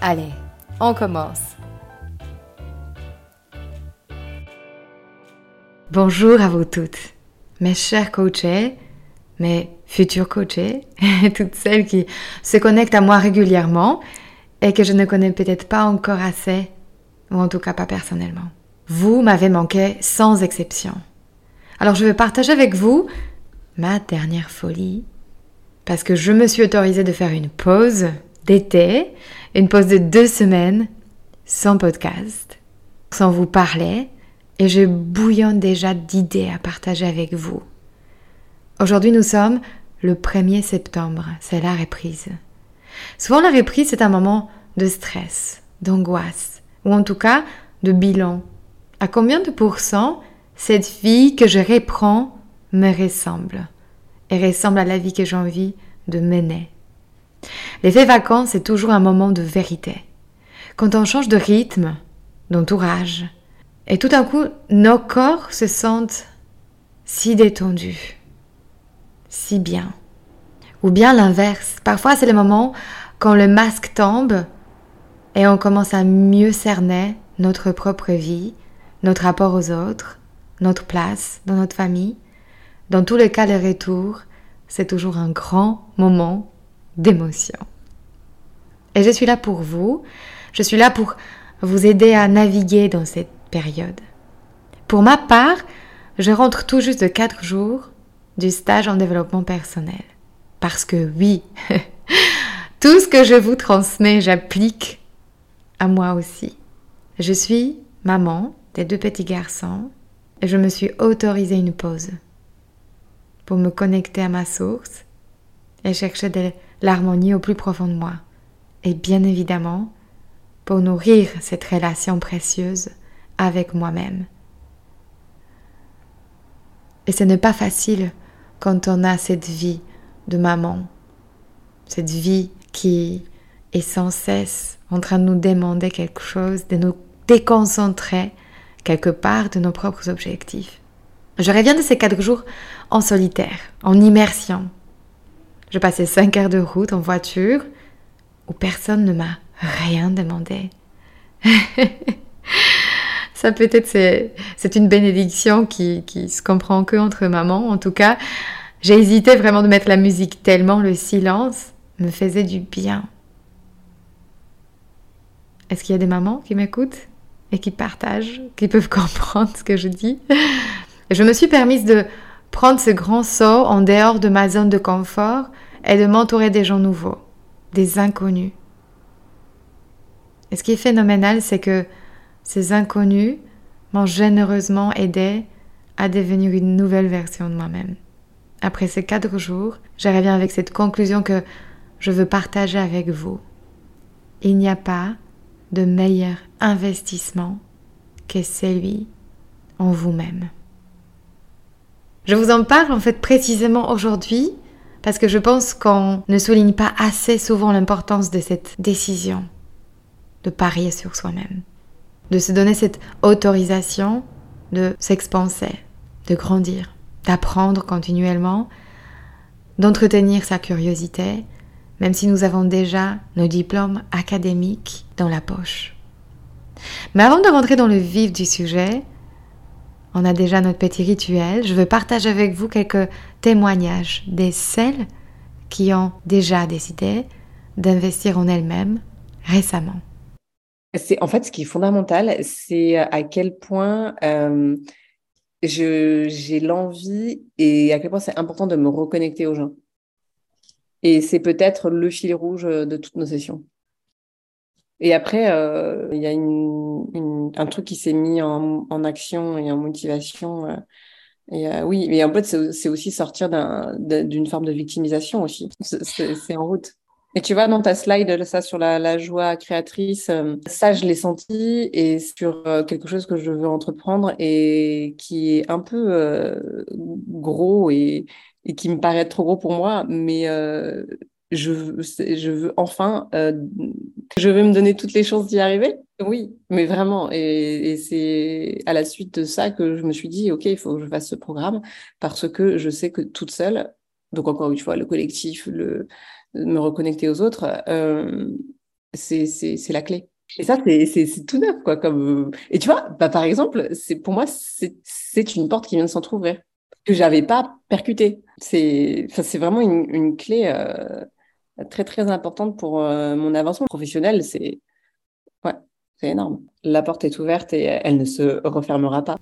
Allez, on commence. Bonjour à vous toutes, mes chers coachés, mes futurs coachés, toutes celles qui se connectent à moi régulièrement et que je ne connais peut-être pas encore assez, ou en tout cas pas personnellement. Vous m'avez manqué sans exception. Alors je vais partager avec vous ma dernière folie, parce que je me suis autorisée de faire une pause d'été, une pause de deux semaines sans podcast, sans vous parler, et je bouillonne déjà d'idées à partager avec vous. Aujourd'hui, nous sommes le 1er septembre, c'est la reprise. Souvent, la reprise, c'est un moment de stress, d'angoisse, ou en tout cas de bilan. À combien de pourcents cette vie que je reprends me ressemble et ressemble à la vie que j'ai envie de mener? L'effet vacances est toujours un moment de vérité. Quand on change de rythme, d'entourage, et tout d'un coup, nos corps se sentent si détendus, si bien. Ou bien l'inverse. Parfois, c'est le moment quand le masque tombe et on commence à mieux cerner notre propre vie, notre rapport aux autres, notre place dans notre famille. Dans tous les cas, le retour, c'est toujours un grand moment d'émotion. Et je suis là pour vous, je suis là pour vous aider à naviguer dans cette période. Pour ma part, je rentre tout juste de 4 jours du stage en développement personnel. Parce que oui, tout ce que je vous transmets, j'applique à moi aussi. Je suis maman des deux petits garçons et je me suis autorisé une pause pour me connecter à ma source et chercher des l'harmonie au plus profond de moi. Et bien évidemment, pour nourrir cette relation précieuse avec moi-même. Et ce n'est pas facile quand on a cette vie de maman, cette vie qui est sans cesse en train de nous demander quelque chose, de nous déconcentrer quelque part de nos propres objectifs. Je reviens de ces quatre jours en solitaire, en immersion, je passais 5 heures de route en voiture où personne ne m'a rien demandé. Ça peut-être c'est, c'est une bénédiction qui, qui se comprend que entre mamans. En tout cas, j'ai hésité vraiment de mettre la musique tellement le silence me faisait du bien. Est-ce qu'il y a des mamans qui m'écoutent et qui partagent, qui peuvent comprendre ce que je dis? Je me suis permise de prendre ce grand saut en dehors de ma zone de confort et de m'entourer des gens nouveaux, des inconnus. Et ce qui est phénoménal, c'est que ces inconnus m'ont généreusement aidé à devenir une nouvelle version de moi-même. Après ces quatre jours, je reviens avec cette conclusion que je veux partager avec vous. Il n'y a pas de meilleur investissement que celui en vous-même. Je vous en parle en fait précisément aujourd'hui parce que je pense qu'on ne souligne pas assez souvent l'importance de cette décision de parier sur soi-même, de se donner cette autorisation de s'expanser, de grandir, d'apprendre continuellement, d'entretenir sa curiosité, même si nous avons déjà nos diplômes académiques dans la poche. Mais avant de rentrer dans le vif du sujet, on a déjà notre petit rituel. Je veux partager avec vous quelques témoignages des celles qui ont déjà décidé d'investir en elles-mêmes récemment. C'est en fait ce qui est fondamental, c'est à quel point euh, j'ai l'envie et à quel point c'est important de me reconnecter aux gens. Et c'est peut-être le fil rouge de toutes nos sessions. Et après, euh, il y a une, un truc qui s'est mis en, action et en motivation. Euh, et euh, oui, mais en fait, c'est aussi sortir d'une forme de victimisation aussi. C'est en route. Et tu vois, dans ta slide, ça sur la, joie créatrice, euh, ça, je l'ai senti et sur quelque chose que je veux entreprendre et qui est un peu gros et, et, qui me paraît trop gros pour moi, mais je, je veux enfin, je veux me donner toutes les chances d'y arriver. Oui, mais vraiment. Et, et c'est à la suite de ça que je me suis dit, OK, il faut que je fasse ce programme parce que je sais que toute seule, donc encore une fois, le collectif, le me reconnecter aux autres, euh, c'est la clé. Et ça, c'est tout neuf, quoi. Comme... Et tu vois, bah, par exemple, c'est pour moi, c'est une porte qui vient de s'entrouvrir, que j'avais pas percutée. C'est vraiment une, une clé euh, très, très importante pour euh, mon avancement professionnel. C'est ouais, énorme. La porte est ouverte et elle ne se refermera pas.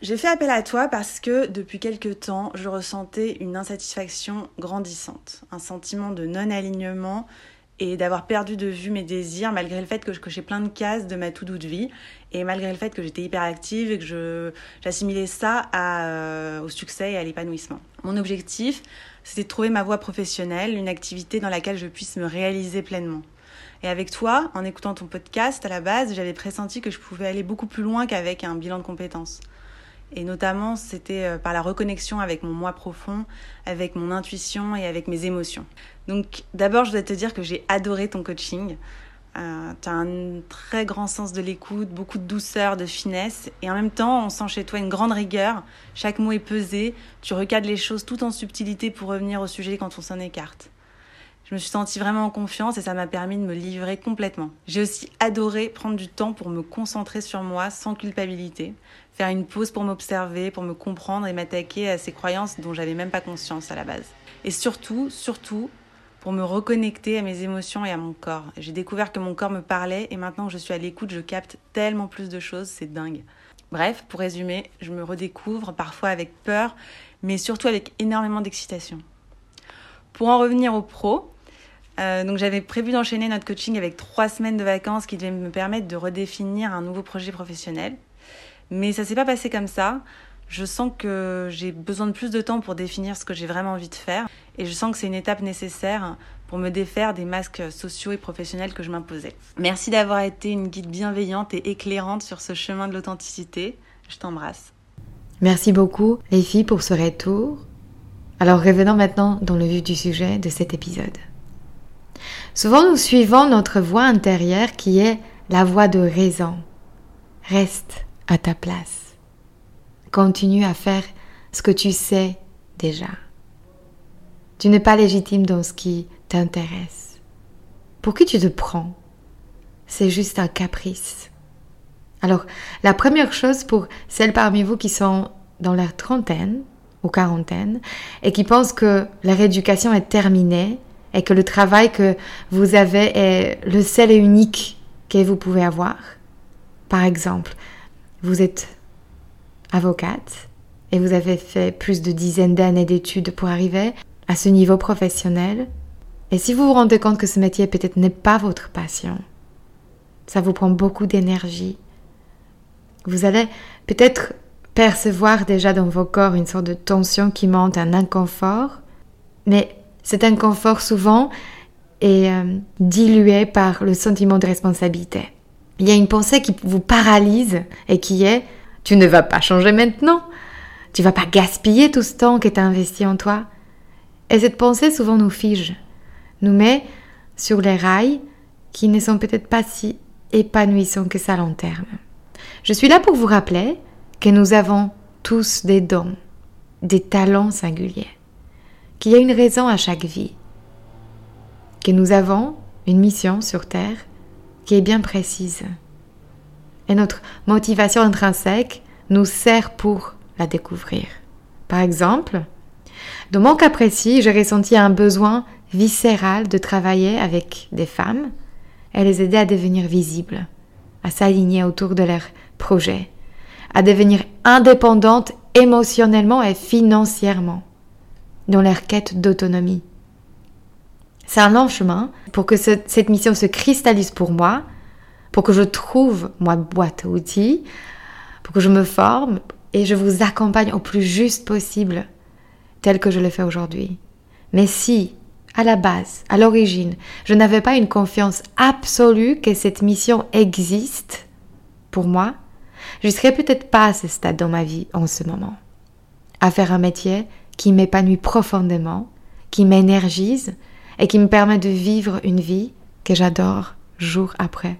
J'ai fait appel à toi parce que depuis quelque temps, je ressentais une insatisfaction grandissante, un sentiment de non-alignement et d'avoir perdu de vue mes désirs malgré le fait que je cochais plein de cases de ma to-do de vie et malgré le fait que j'étais hyper active et que j'assimilais ça euh, au succès et à l'épanouissement. Mon objectif, c'était trouver ma voie professionnelle, une activité dans laquelle je puisse me réaliser pleinement. Et avec toi, en écoutant ton podcast à la base, j'avais pressenti que je pouvais aller beaucoup plus loin qu'avec un bilan de compétences. Et notamment, c'était euh, par la reconnexion avec mon moi profond, avec mon intuition et avec mes émotions. Donc d'abord, je dois te dire que j'ai adoré ton coaching. Euh, tu as un très grand sens de l'écoute, beaucoup de douceur, de finesse. Et en même temps, on sent chez toi une grande rigueur. Chaque mot est pesé. Tu recadres les choses tout en subtilité pour revenir au sujet quand on s'en écarte. Je me suis sentie vraiment en confiance et ça m'a permis de me livrer complètement. J'ai aussi adoré prendre du temps pour me concentrer sur moi sans culpabilité, faire une pause pour m'observer, pour me comprendre et m'attaquer à ces croyances dont j'avais même pas conscience à la base. Et surtout, surtout, pour me reconnecter à mes émotions et à mon corps. J'ai découvert que mon corps me parlait et maintenant je suis à l'écoute, je capte tellement plus de choses, c'est dingue. Bref, pour résumer, je me redécouvre parfois avec peur, mais surtout avec énormément d'excitation. Pour en revenir au pro, euh, donc j'avais prévu d'enchaîner notre coaching avec trois semaines de vacances qui devaient me permettre de redéfinir un nouveau projet professionnel. Mais ça s'est pas passé comme ça. Je sens que j'ai besoin de plus de temps pour définir ce que j'ai vraiment envie de faire. Et je sens que c'est une étape nécessaire pour me défaire des masques sociaux et professionnels que je m'imposais. Merci d'avoir été une guide bienveillante et éclairante sur ce chemin de l'authenticité. Je t'embrasse. Merci beaucoup les filles pour ce retour. Alors revenons maintenant dans le vif du sujet de cet épisode. Souvent, nous suivons notre voix intérieure qui est la voix de raison. Reste à ta place. Continue à faire ce que tu sais déjà. Tu n'es pas légitime dans ce qui t'intéresse. Pour qui tu te prends? C'est juste un caprice. Alors, la première chose pour celles parmi vous qui sont dans la trentaine ou quarantaine et qui pensent que leur éducation est terminée et que le travail que vous avez est le seul et unique que vous pouvez avoir. Par exemple, vous êtes avocate et vous avez fait plus de dizaines d'années d'études pour arriver à ce niveau professionnel. Et si vous vous rendez compte que ce métier peut-être n'est pas votre passion, ça vous prend beaucoup d'énergie, vous allez peut-être percevoir déjà dans vos corps une sorte de tension qui monte, un inconfort, mais cet inconfort souvent est euh, dilué par le sentiment de responsabilité. Il y a une pensée qui vous paralyse et qui est tu ne vas pas changer maintenant. Tu vas pas gaspiller tout ce temps tu as investi en toi. Et cette pensée souvent nous fige, nous met sur les rails qui ne sont peut-être pas si épanouissants que ça à long terme. Je suis là pour vous rappeler que nous avons tous des dons, des talents singuliers qu'il y a une raison à chaque vie, que nous avons une mission sur Terre qui est bien précise. Et notre motivation intrinsèque nous sert pour la découvrir. Par exemple, dans mon cas précis, j'ai ressenti un besoin viscéral de travailler avec des femmes et les aider à devenir visibles, à s'aligner autour de leurs projets, à devenir indépendantes émotionnellement et financièrement dans leur quête d'autonomie. C'est un long chemin pour que cette mission se cristallise pour moi, pour que je trouve ma boîte à outils, pour que je me forme et je vous accompagne au plus juste possible, tel que je le fais aujourd'hui. Mais si, à la base, à l'origine, je n'avais pas une confiance absolue que cette mission existe pour moi, je ne serais peut-être pas à ce stade dans ma vie en ce moment. À faire un métier qui m'épanouit profondément, qui m'énergise et qui me permet de vivre une vie que j'adore jour après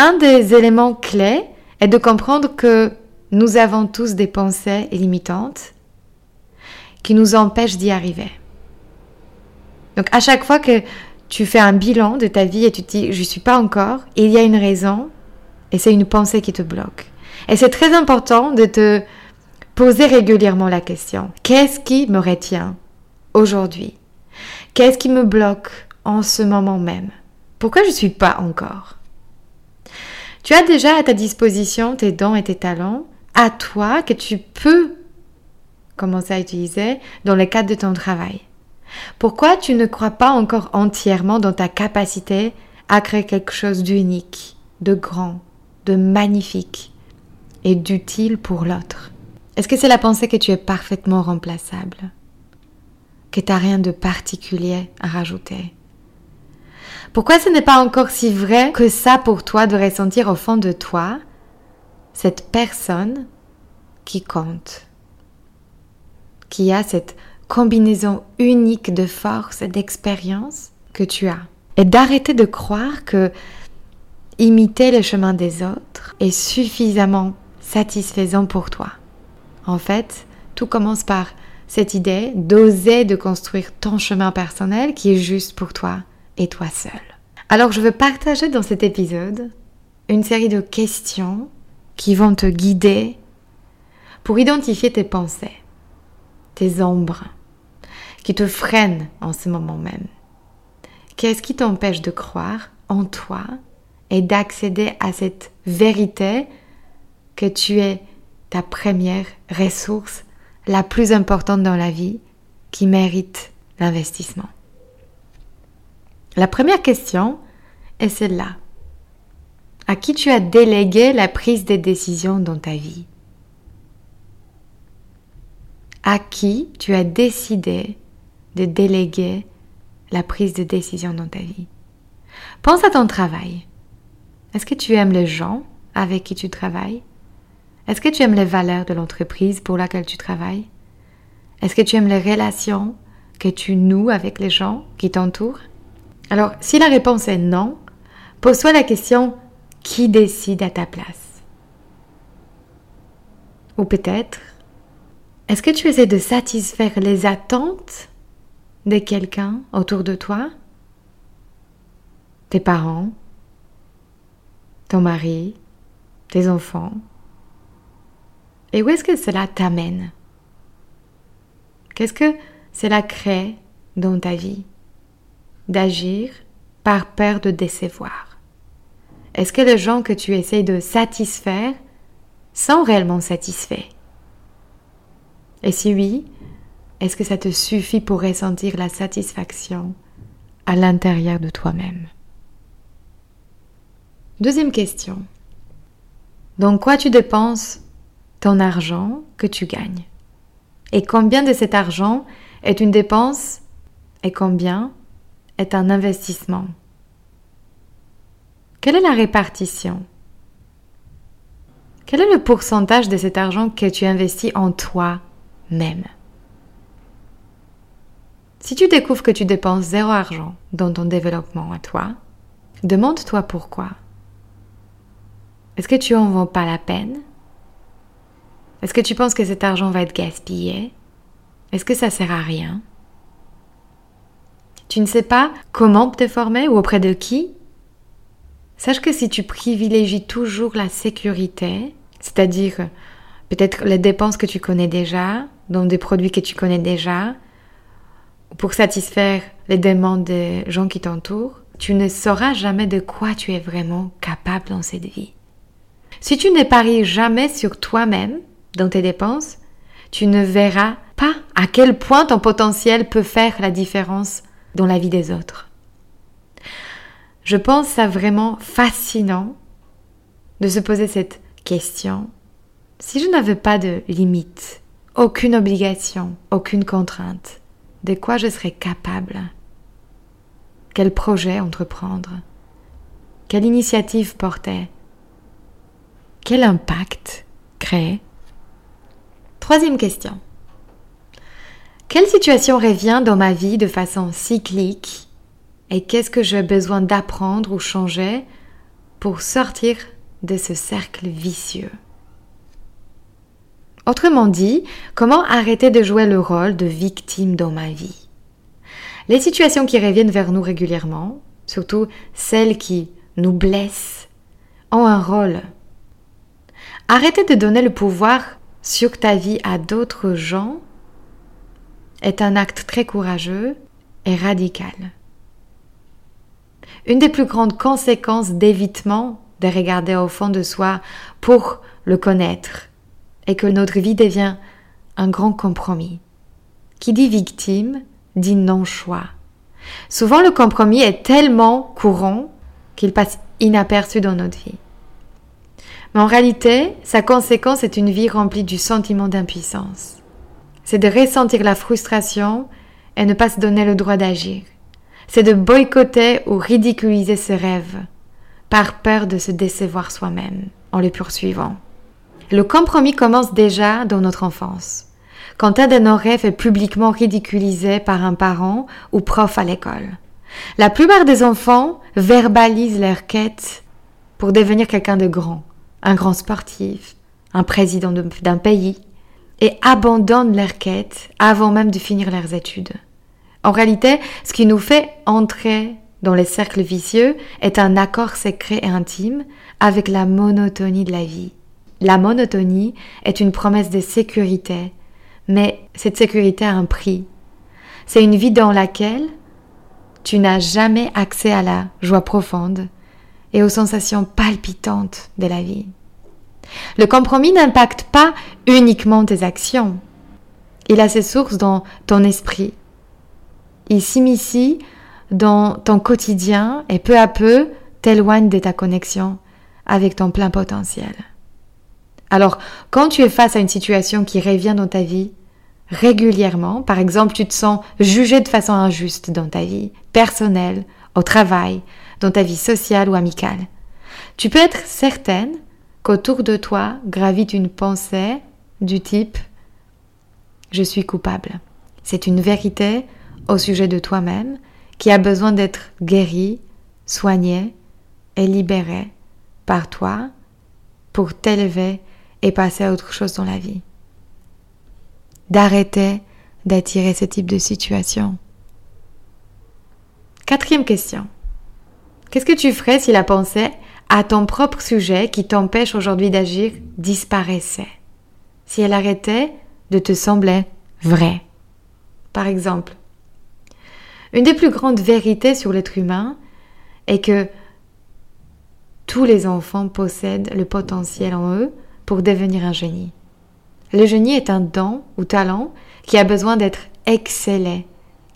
Un des éléments clés est de comprendre que nous avons tous des pensées limitantes qui nous empêchent d'y arriver. Donc à chaque fois que tu fais un bilan de ta vie et tu te dis je suis pas encore, il y a une raison et c'est une pensée qui te bloque. Et c'est très important de te poser régulièrement la question qu'est-ce qui me retient aujourd'hui? Qu'est-ce qui me bloque en ce moment même? Pourquoi je ne suis pas encore? Tu as déjà à ta disposition tes dons et tes talents. À toi que tu peux commencer à utiliser dans le cadre de ton travail. Pourquoi tu ne crois pas encore entièrement dans ta capacité à créer quelque chose d'unique, de grand, de magnifique et d'utile pour l'autre? Est-ce que c'est la pensée que tu es parfaitement remplaçable? Que tu n'as rien de particulier à rajouter? Pourquoi ce n'est pas encore si vrai que ça pour toi de ressentir au fond de toi cette personne qui compte, qui a cette combinaison unique de force et d'expérience que tu as? Et d'arrêter de croire que imiter le chemin des autres est suffisamment satisfaisant pour toi. En fait, tout commence par cette idée d'oser de construire ton chemin personnel qui est juste pour toi et toi seul. Alors je veux partager dans cet épisode une série de questions qui vont te guider pour identifier tes pensées, tes ombres, qui te freinent en ce moment même Qu'est-ce qui t'empêche de croire en toi et d'accéder à cette vérité que tu es ta première ressource la plus importante dans la vie qui mérite l'investissement? La première question est celle-là. À qui tu as délégué la prise des décisions dans ta vie? À qui tu as décidé de déléguer la prise de décision dans ta vie? Pense à ton travail. Est-ce que tu aimes les gens avec qui tu travailles? Est-ce que tu aimes les valeurs de l'entreprise pour laquelle tu travailles? Est-ce que tu aimes les relations que tu noues avec les gens qui t'entourent? Alors, si la réponse est non, pose-toi la question qui décide à ta place? Ou peut-être, est-ce que tu essaies de satisfaire les attentes de quelqu'un autour de toi, tes parents, ton mari, tes enfants? Et où est-ce que cela t'amène? Qu'est-ce que cela crée dans ta vie? D'agir par peur de décevoir. Est-ce que les gens que tu essayes de satisfaire sont réellement satisfaits Et si oui, est-ce que ça te suffit pour ressentir la satisfaction à l'intérieur de toi-même? Deuxième question. Dans quoi tu dépenses ton argent que tu gagnes? Et combien de cet argent est une dépense et combien est un investissement. Quelle est la répartition? Quel est le pourcentage de cet argent que tu investis en toi-même? Si tu découvres que tu dépenses zéro argent dans ton développement à toi, demande-toi pourquoi. Est-ce que tu en vends pas la peine? Est-ce que tu penses que cet argent va être gaspillé? Est-ce que ça sert à rien? Tu ne sais pas comment te former ou auprès de qui? Sache que si tu privilégies toujours la sécurité, c'est-à-dire peut-être les dépenses que tu connais déjà, dans des produits que tu connais déjà, pour satisfaire les demandes des gens qui t'entourent, tu ne sauras jamais de quoi tu es vraiment capable dans cette vie. Si tu ne paries jamais sur toi-même dans tes dépenses, tu ne verras pas à quel point ton potentiel peut faire la différence dans la vie des autres. Je pense ça vraiment fascinant de se poser cette question. Si je n'avais pas de limite, aucune obligation, aucune contrainte, de quoi je serais capable? Quel projet entreprendre? Quelle initiative porter? Quel impact créer? Troisième question. Quelle situation revient dans ma vie de façon cyclique et qu'est-ce que j'ai besoin d'apprendre ou changer pour sortir de ce cercle vicieux? Autrement dit, comment arrêter de jouer le rôle de victime dans ma vie? Les situations qui reviennent vers nous régulièrement, surtout celles qui nous blessent, ont un rôle. Arrêter de donner le pouvoir sur ta vie à d'autres gens est un acte très courageux et radical. Une des plus grandes conséquences d'évitement de regarder au fond de soi pour le connaître est que notre vie devient un grand compromis. Qui dit victime dit non-choix. Souvent le compromis est tellement courant qu'il passe inaperçu dans notre vie. Mais en réalité, sa conséquence est une vie remplie du sentiment d'impuissance c'est de ressentir la frustration et ne pas se donner le droit d'agir. C'est de boycotter ou ridiculiser ses rêves par peur de se décevoir soi-même en les poursuivant. Le compromis commence déjà dans notre enfance, quand un de nos rêves est publiquement ridiculisé par un parent ou prof à l'école. La plupart des enfants verbalisent leur quête pour devenir quelqu'un de grand, un grand sportif, un président d'un pays, et abandonnent leur quête avant même de finir leurs études. En réalité, ce qui nous fait entrer dans les cercles vicieux est un accord secret et intime avec la monotonie de la vie. La monotonie est une promesse de sécurité, mais cette sécurité a un prix. C'est une vie dans laquelle tu n'as jamais accès à la joie profonde et aux sensations palpitantes de la vie. Le compromis n'impacte pas uniquement tes actions. Il a ses sources dans ton esprit. Il s'immisce dans ton quotidien et peu à peu t'éloigne de ta connexion avec ton plein potentiel. Alors, quand tu es face à une situation qui revient dans ta vie régulièrement, par exemple, tu te sens jugé de façon injuste dans ta vie personnelle, au travail, dans ta vie sociale ou amicale, tu peux être certaine qu'autour de toi gravite une pensée du type je suis coupable. C'est une vérité au sujet de toi-même qui a besoin d'être guérie, soignée et libérée par toi pour t'élever et passer à autre chose dans la vie. D'arrêter d'attirer ce type de situation. Quatrième question. Qu'est-ce que tu ferais si la pensée à ton propre sujet qui t'empêche aujourd'hui d'agir disparaissait, si elle arrêtait de te sembler vraie. Par exemple, une des plus grandes vérités sur l'être humain est que tous les enfants possèdent le potentiel en eux pour devenir un génie. Le génie est un don ou talent qui a besoin d'être excellé,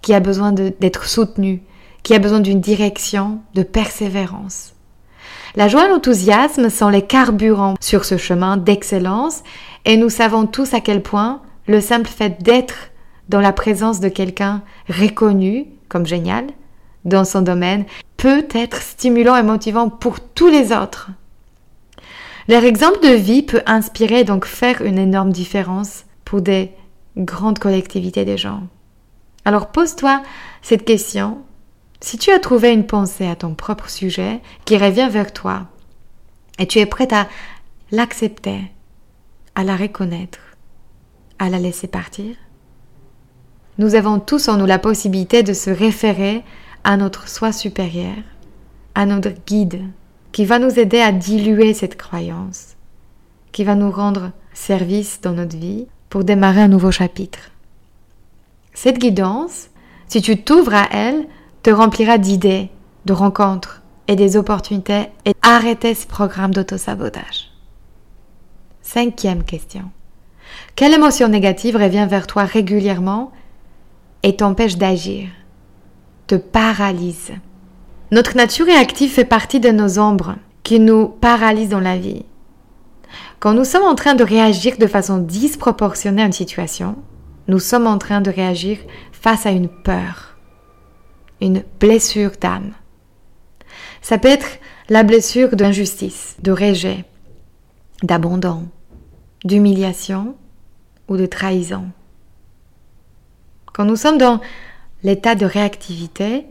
qui a besoin d'être soutenu, qui a besoin d'une direction, de persévérance. La joie et l'enthousiasme sont les carburants sur ce chemin d'excellence et nous savons tous à quel point le simple fait d'être dans la présence de quelqu'un reconnu comme génial dans son domaine peut être stimulant et motivant pour tous les autres. Leur exemple de vie peut inspirer et donc faire une énorme différence pour des grandes collectivités de gens. Alors pose-toi cette question si tu as trouvé une pensée à ton propre sujet qui revient vers toi et tu es prête à l'accepter, à la reconnaître, à la laisser partir, nous avons tous en nous la possibilité de se référer à notre soi supérieur, à notre guide, qui va nous aider à diluer cette croyance, qui va nous rendre service dans notre vie pour démarrer un nouveau chapitre. Cette guidance, si tu t'ouvres à elle, te remplira d'idées, de rencontres et des opportunités et arrêter ce programme d'autosabotage. Cinquième question. Quelle émotion négative revient vers toi régulièrement et t'empêche d'agir, te paralyse? Notre nature réactive fait partie de nos ombres qui nous paralysent dans la vie. Quand nous sommes en train de réagir de façon disproportionnée à une situation, nous sommes en train de réagir face à une peur, une blessure d'âme. Ça peut être la blessure d'injustice, de rejet, d'abandon, d'humiliation ou de trahison. Quand nous sommes dans l'état de réactivité,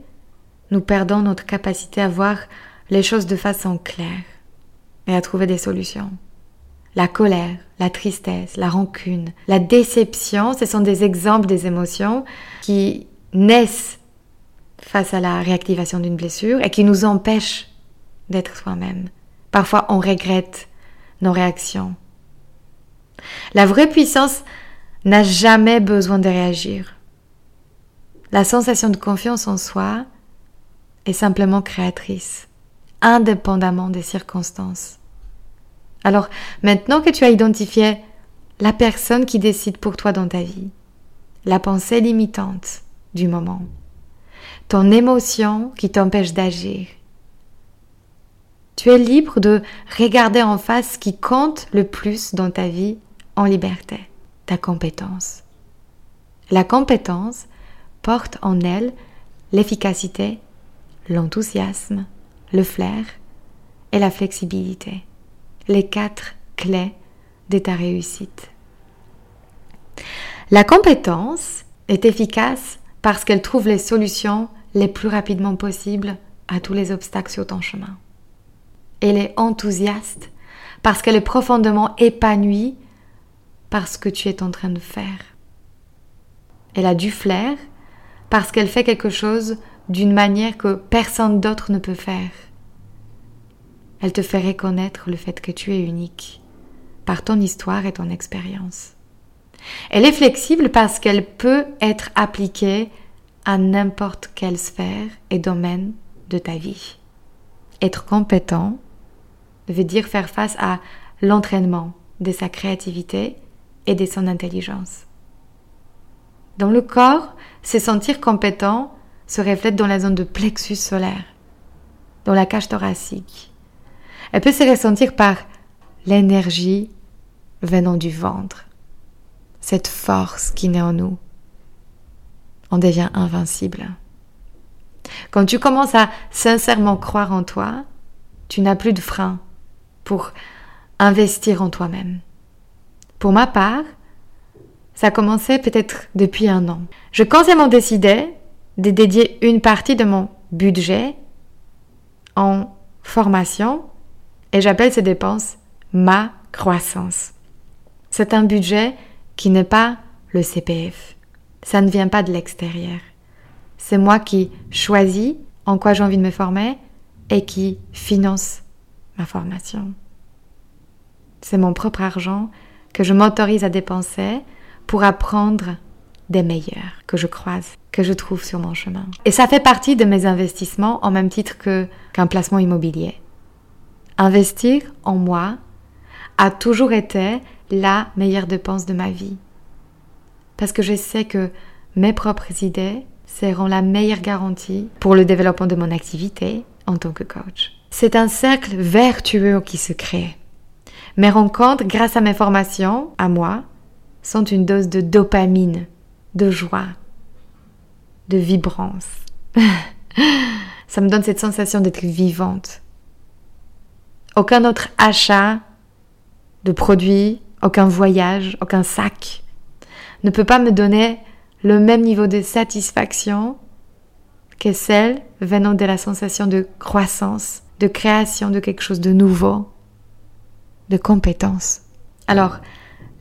nous perdons notre capacité à voir les choses de façon claire et à trouver des solutions. La colère, la tristesse, la rancune, la déception, ce sont des exemples des émotions qui naissent face à la réactivation d'une blessure et qui nous empêchent d'être soi-même. Parfois, on regrette nos réactions. La vraie puissance n'a jamais besoin de réagir. La sensation de confiance en soi est simplement créatrice, indépendamment des circonstances. Alors, maintenant que tu as identifié la personne qui décide pour toi dans ta vie, la pensée limitante du moment, ton émotion qui t'empêche d'agir, tu es libre de regarder en face ce qui compte le plus dans ta vie en liberté, ta compétence. La compétence porte en elle l'efficacité, l'enthousiasme, le flair et la flexibilité les quatre clés de ta réussite. La compétence est efficace parce qu'elle trouve les solutions les plus rapidement possibles à tous les obstacles sur ton chemin. Elle est enthousiaste parce qu'elle est profondément épanouie par ce que tu es en train de faire. Elle a du flair parce qu'elle fait quelque chose d'une manière que personne d'autre ne peut faire. Elle te fait reconnaître le fait que tu es unique par ton histoire et ton expérience. Elle est flexible parce qu'elle peut être appliquée à n'importe quelle sphère et domaine de ta vie. Être compétent veut dire faire face à l'entraînement de sa créativité et de son intelligence. Dans le corps, se sentir compétent se reflète dans la zone de plexus solaire, dans la cage thoracique, elle peut se ressentir par l'énergie venant du ventre, cette force qui naît en nous. On devient invincible. Quand tu commences à sincèrement croire en toi, tu n'as plus de frein pour investir en toi-même. Pour ma part, ça a commencé peut-être depuis un an. Je consciemment décidé de dédier une partie de mon budget en formation et j'appelle ces dépenses ma croissance. C'est un budget qui n'est pas le CPF. Ça ne vient pas de l'extérieur. C'est moi qui choisis en quoi j'ai envie de me former et qui finance ma formation. C'est mon propre argent que je m'autorise à dépenser pour apprendre des meilleurs que je croise, que je trouve sur mon chemin. Et ça fait partie de mes investissements en même titre qu'un placement immobilier investir en moi a toujours été la meilleure dépense de ma vie. Parce que je sais que mes propres idées seront la meilleure garantie pour le développement de mon activité en tant que coach. C'est un cercle vertueux qui se crée. Mes rencontres, grâce à mes formations, à moi, sont une dose de dopamine, de joie, de vibrance. Ça me donne cette sensation d'être vivante, aucun autre achat de produits, aucun voyage, aucun sac ne peut pas me donner le même niveau de satisfaction que celle venant de la sensation de croissance, de création de quelque chose de nouveau, de compétence. Alors,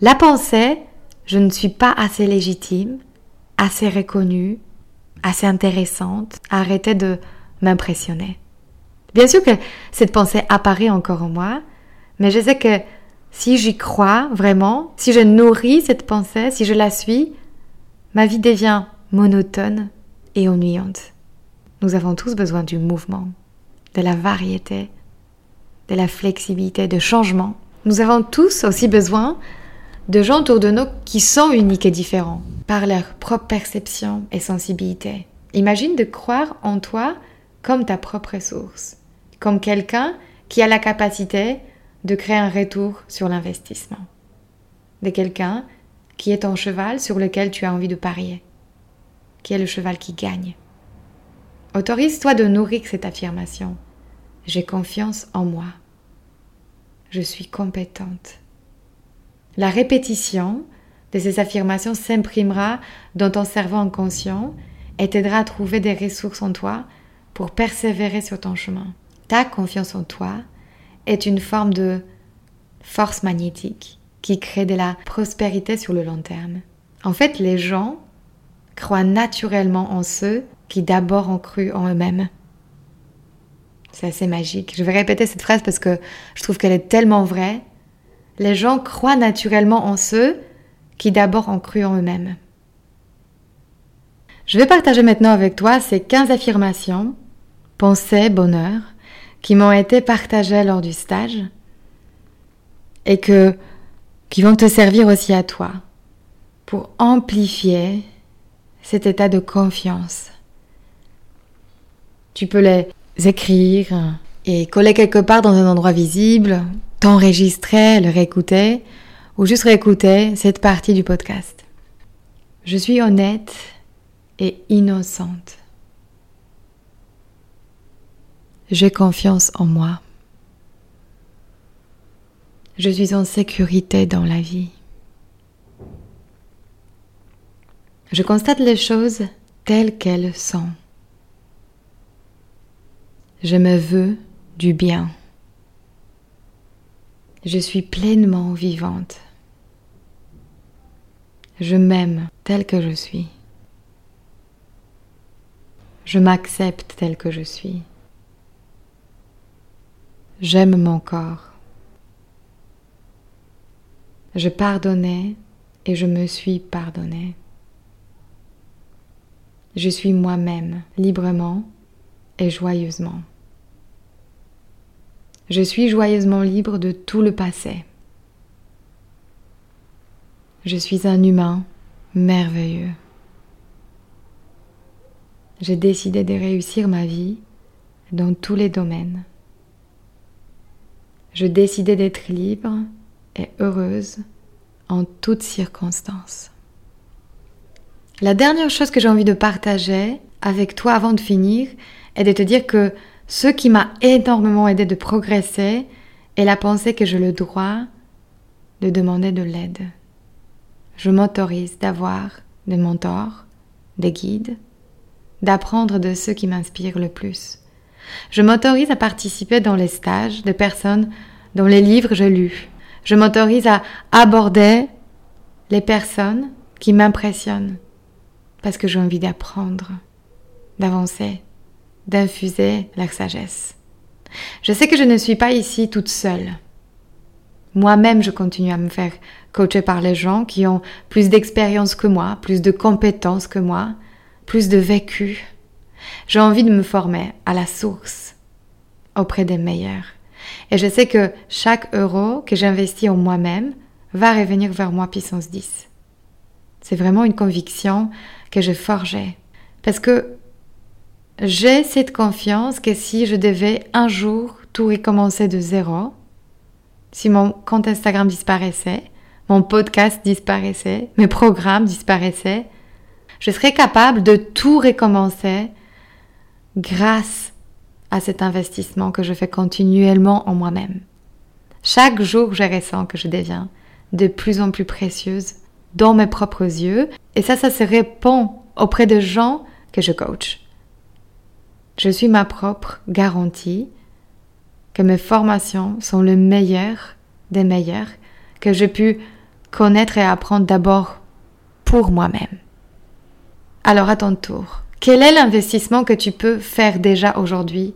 la pensée, je ne suis pas assez légitime, assez reconnue, assez intéressante, arrêtez de m'impressionner. Bien sûr que cette pensée apparaît encore en moi, mais je sais que si j'y crois vraiment, si je nourris cette pensée, si je la suis, ma vie devient monotone et ennuyante. nous avons tous besoin du mouvement, de la variété, de la flexibilité, de changement. Nous avons tous aussi besoin de gens autour de nous qui sont uniques et différents par leur propre perception et sensibilité. Imagine de croire en toi comme ta propre source, comme quelqu'un qui a la capacité de créer un retour sur l'investissement, de quelqu'un qui est ton cheval sur lequel tu as envie de parier, qui est le cheval qui gagne. Autorise-toi de nourrir cette affirmation. J'ai confiance en moi. Je suis compétente. La répétition de ces affirmations s'imprimera dans ton cerveau inconscient et t'aidera à trouver des ressources en toi pour persévérer sur ton chemin. Ta confiance en toi est une forme de force magnétique qui crée de la prospérité sur le long terme. En fait, les gens croient naturellement en ceux qui d'abord ont cru en eux-mêmes. C'est assez magique. Je vais répéter cette phrase parce que je trouve qu'elle est tellement vraie. Les gens croient naturellement en ceux qui d'abord ont cru en eux-mêmes. Je vais partager maintenant avec toi ces 15 affirmations, pensées, bonheur, qui m'ont été partagées lors du stage et que qui vont te servir aussi à toi pour amplifier cet état de confiance. Tu peux les écrire et coller quelque part dans un endroit visible, t'enregistrer, le réécouter ou juste réécouter cette partie du podcast. Je suis honnête et innocente. J'ai confiance en moi. Je suis en sécurité dans la vie. Je constate les choses telles qu'elles sont. Je me veux du bien. Je suis pleinement vivante. Je m'aime tel que je suis. Je m'accepte tel que je suis. J'aime mon corps. Je pardonnais et je me suis pardonné. Je suis moi-même, librement et joyeusement. Je suis joyeusement libre de tout le passé. Je suis un humain merveilleux. J'ai décidé de réussir ma vie dans tous les domaines. Je décidais d'être libre et heureuse en toutes circonstances. La dernière chose que j'ai envie de partager avec toi avant de finir est de te dire que ce qui m'a énormément aidé de progresser est la pensée que j'ai le droit de demander de l'aide. Je m'autorise d'avoir des mentors, des guides, d'apprendre de ceux qui m'inspirent le plus. Je m'autorise à participer dans les stages de personnes dont les livres j'ai lus, je m'autorise à aborder les personnes qui m'impressionnent parce que j'ai envie d'apprendre, d'avancer, d'infuser la sagesse. Je sais que je ne suis pas ici toute seule. Moi-même, je continue à me faire coacher par les gens qui ont plus d'expérience que moi, plus de compétences que moi, plus de vécu. J'ai envie de me former à la source, auprès des meilleurs. Et je sais que chaque euro que j'investis en moi-même va revenir vers moi puissance 10. C'est vraiment une conviction que je forgeais. Parce que j'ai cette confiance que si je devais un jour tout recommencer de zéro, si mon compte Instagram disparaissait, mon podcast disparaissait, mes programmes disparaissaient, je serais capable de tout recommencer grâce à cet investissement que je fais continuellement en moi-même. Chaque jour, je ressens que je deviens de plus en plus précieuse dans mes propres yeux, et ça, ça se répond auprès de gens que je coach. Je suis ma propre garantie que mes formations sont le meilleur des meilleurs que j'ai pu connaître et apprendre d'abord pour moi-même. Alors à ton tour, quel est l'investissement que tu peux faire déjà aujourd'hui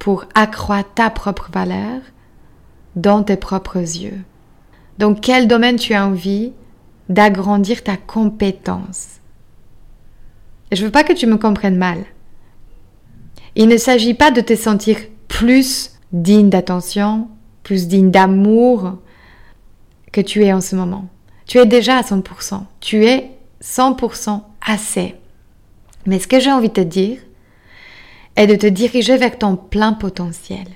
pour accroître ta propre valeur dans tes propres yeux? Dans quel domaine tu as envie d'agrandir ta compétence? Je veux pas que tu me comprennes mal. Il ne s'agit pas de te sentir plus digne d'attention, plus digne d'amour que tu es en ce moment. Tu es déjà à 100%. Tu es 100% assez. Mais ce que j'ai envie de te dire est de te diriger vers ton plein potentiel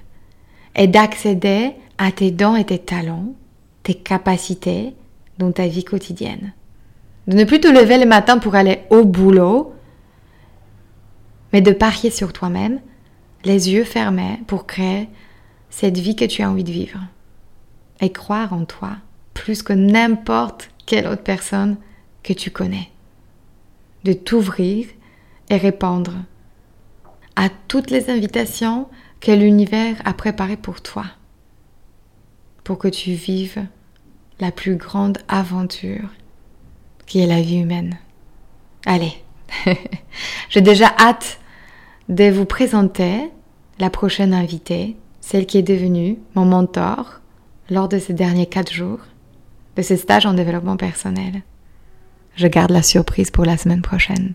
et d'accéder à tes dons et tes talents, tes capacités dans ta vie quotidienne. De ne plus te lever le matin pour aller au boulot, mais de parier sur toi-même, les yeux fermés pour créer cette vie que tu as envie de vivre. Et croire en toi plus que n'importe quelle autre personne que tu connais. De t'ouvrir et répondre à toutes les invitations que l'univers a préparées pour toi, pour que tu vives la plus grande aventure qui est la vie humaine. Allez, j'ai déjà hâte de vous présenter la prochaine invitée, celle qui est devenue mon mentor lors de ces derniers quatre jours de ce stage en développement personnel. Je garde la surprise pour la semaine prochaine.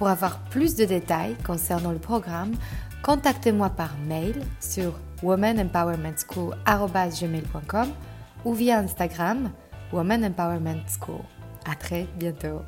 Pour avoir plus de détails concernant le programme, contactez-moi par mail sur womanempowermentschool.com ou via Instagram Woman Empowerment School. À très bientôt.